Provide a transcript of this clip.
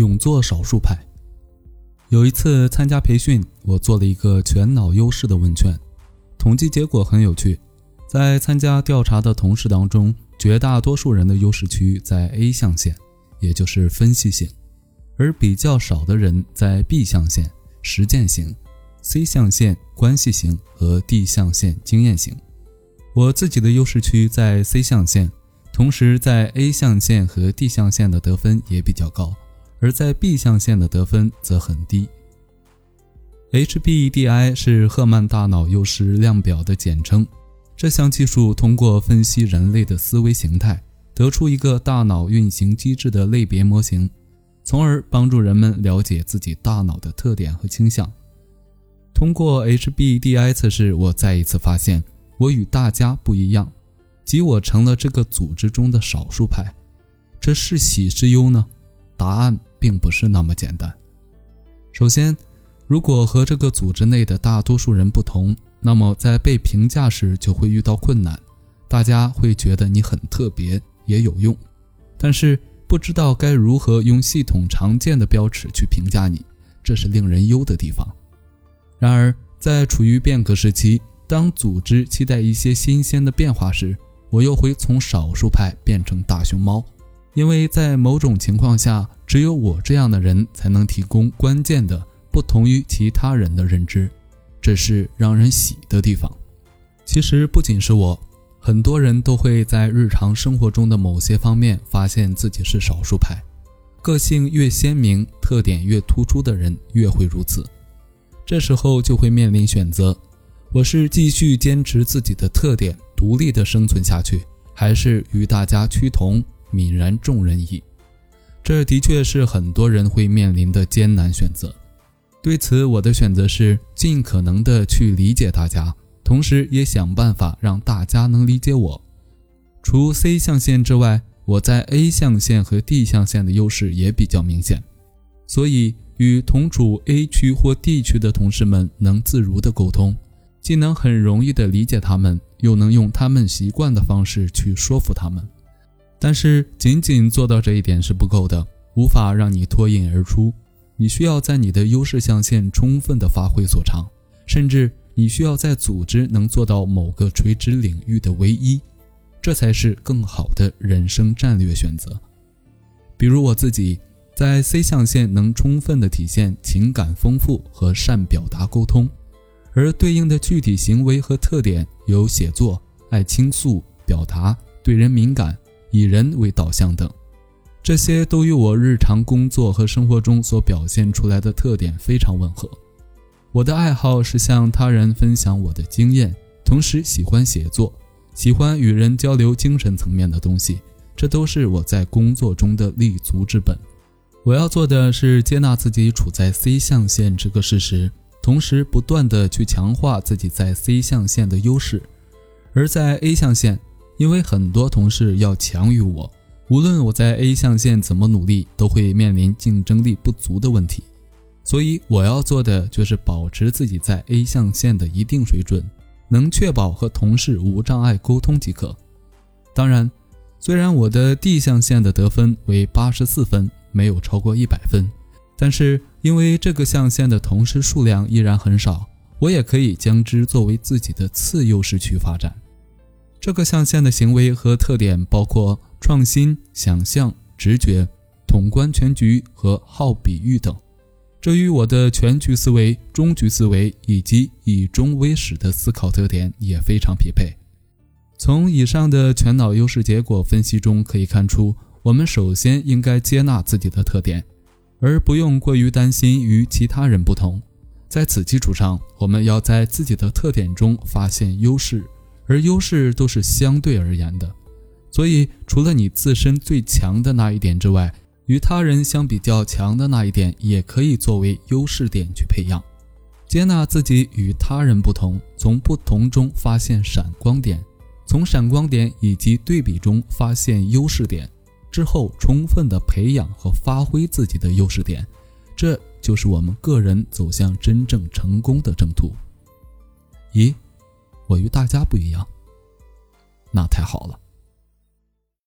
勇做少数派。有一次参加培训，我做了一个全脑优势的问卷，统计结果很有趣。在参加调查的同事当中，绝大多数人的优势区在 A 象限，也就是分析型，而比较少的人在 B 象限，实践型；C 象限关系型和 D 象限经验型。我自己的优势区在 C 象限，同时在 A 象限和 D 象限的得分也比较高。而在 B 象限的得分则很低。HBDI 是赫曼大脑优势量表的简称。这项技术通过分析人类的思维形态，得出一个大脑运行机制的类别模型，从而帮助人们了解自己大脑的特点和倾向。通过 HBDI 测试，我再一次发现我与大家不一样，即我成了这个组织中的少数派。这是喜是忧呢？答案。并不是那么简单。首先，如果和这个组织内的大多数人不同，那么在被评价时就会遇到困难。大家会觉得你很特别，也有用，但是不知道该如何用系统常见的标尺去评价你，这是令人忧的地方。然而，在处于变革时期，当组织期待一些新鲜的变化时，我又会从少数派变成大熊猫。因为在某种情况下，只有我这样的人才能提供关键的、不同于其他人的认知，这是让人喜的地方。其实不仅是我，很多人都会在日常生活中的某些方面发现自己是少数派。个性越鲜明、特点越突出的人越会如此。这时候就会面临选择：我是继续坚持自己的特点，独立的生存下去，还是与大家趋同？泯然众人矣，这的确是很多人会面临的艰难选择。对此，我的选择是尽可能的去理解大家，同时也想办法让大家能理解我。除 C 象限之外，我在 A 象限和 D 象限的优势也比较明显，所以与同处 A 区或 D 区的同事们能自如的沟通，既能很容易的理解他们，又能用他们习惯的方式去说服他们。但是，仅仅做到这一点是不够的，无法让你脱颖而出。你需要在你的优势象限充分的发挥所长，甚至你需要在组织能做到某个垂直领域的唯一，这才是更好的人生战略选择。比如我自己，在 C 象限能充分的体现情感丰富和善表达沟通，而对应的具体行为和特点有写作、爱倾诉、表达、对人敏感。以人为导向等，这些都与我日常工作和生活中所表现出来的特点非常吻合。我的爱好是向他人分享我的经验，同时喜欢写作，喜欢与人交流精神层面的东西，这都是我在工作中的立足之本。我要做的是接纳自己处在 C 象限这个事实，同时不断的去强化自己在 C 象限的优势，而在 A 象限。因为很多同事要强于我，无论我在 A 象限怎么努力，都会面临竞争力不足的问题。所以我要做的就是保持自己在 A 象限的一定水准，能确保和同事无障碍沟通即可。当然，虽然我的 D 象限的得分为八十四分，没有超过一百分，但是因为这个象限的同事数量依然很少，我也可以将之作为自己的次优势区发展。这个象限的行为和特点包括创新、想象、直觉、统观全局和好比喻等，这与我的全局思维、终局思维以及以终为始的思考特点也非常匹配。从以上的全脑优势结果分析中可以看出，我们首先应该接纳自己的特点，而不用过于担心与其他人不同。在此基础上，我们要在自己的特点中发现优势。而优势都是相对而言的，所以除了你自身最强的那一点之外，与他人相比较强的那一点也可以作为优势点去培养。接纳自己与他人不同，从不同中发现闪光点，从闪光点以及对比中发现优势点，之后充分的培养和发挥自己的优势点，这就是我们个人走向真正成功的正途。咦？我与大家不一样，那太好了。